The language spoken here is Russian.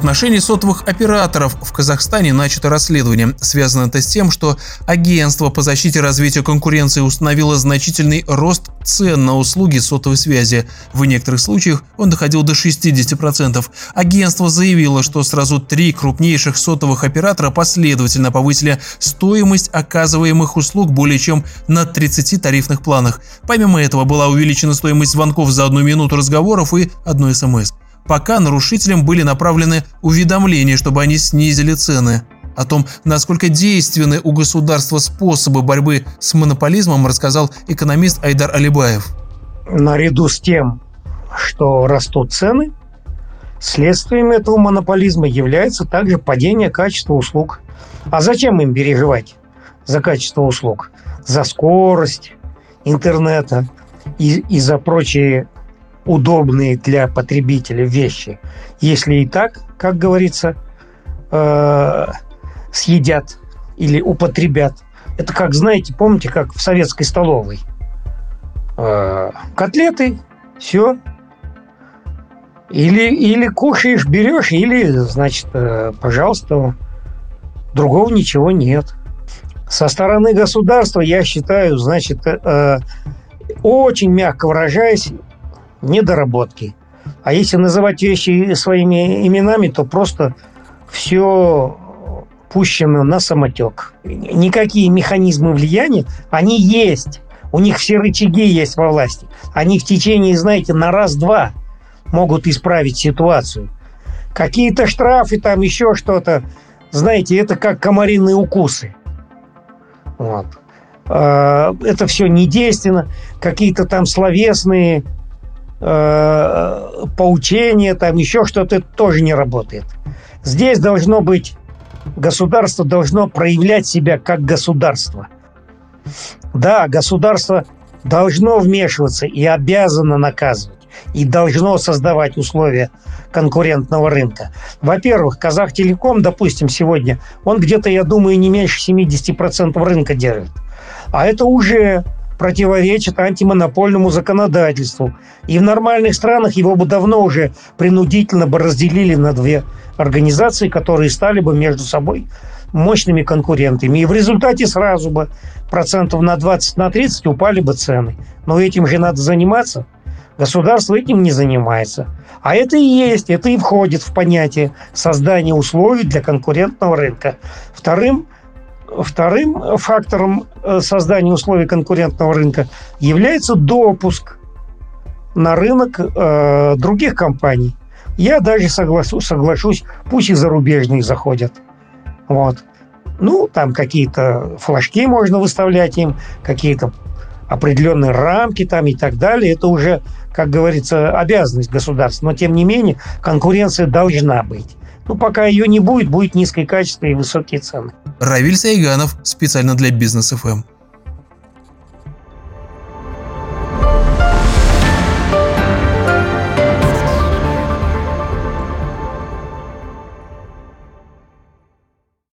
отношении сотовых операторов в Казахстане начато расследование. Связано это с тем, что Агентство по защите и развитию конкуренции установило значительный рост цен на услуги сотовой связи. В некоторых случаях он доходил до 60%. Агентство заявило, что сразу три крупнейших сотовых оператора последовательно повысили стоимость оказываемых услуг более чем на 30 тарифных планах. Помимо этого была увеличена стоимость звонков за одну минуту разговоров и одной смс пока нарушителям были направлены уведомления, чтобы они снизили цены. О том, насколько действенны у государства способы борьбы с монополизмом, рассказал экономист Айдар Алибаев. Наряду с тем, что растут цены, следствием этого монополизма является также падение качества услуг. А зачем им переживать за качество услуг? За скорость интернета и, и за прочие удобные для потребителя вещи, если и так, как говорится, э, съедят или употребят. Это как, знаете, помните, как в советской столовой. Э, котлеты, все. Или, или кушаешь, берешь, или, значит, э, пожалуйста, другого ничего нет. Со стороны государства, я считаю, значит, э, очень мягко выражаясь, недоработки. А если называть вещи своими именами, то просто все пущено на самотек. Никакие механизмы влияния, они есть. У них все рычаги есть во власти. Они в течение, знаете, на раз-два могут исправить ситуацию. Какие-то штрафы, там еще что-то. Знаете, это как комариные укусы. Вот. А, это все недейственно. Какие-то там словесные э, поучение, там еще что-то, это тоже не работает. Здесь должно быть, государство должно проявлять себя как государство. Да, государство должно вмешиваться и обязано наказывать, и должно создавать условия конкурентного рынка. Во-первых, Казахтелеком, допустим, сегодня, он где-то, я думаю, не меньше 70% рынка держит. А это уже противоречит антимонопольному законодательству. И в нормальных странах его бы давно уже принудительно бы разделили на две организации, которые стали бы между собой мощными конкурентами. И в результате сразу бы процентов на 20, на 30 упали бы цены. Но этим же надо заниматься. Государство этим не занимается. А это и есть, это и входит в понятие создания условий для конкурентного рынка. Вторым Вторым фактором э, создания условий конкурентного рынка является допуск на рынок э, других компаний. Я даже согласу, соглашусь, пусть и зарубежные заходят. Вот. Ну, там какие-то флажки можно выставлять им, какие-то определенные рамки там и так далее. Это уже, как говорится, обязанность государства. Но, тем не менее, конкуренция должна быть. Ну, пока ее не будет, будет низкое качество и высокие цены. Равиль Сайганов специально для Бизнес ФМ.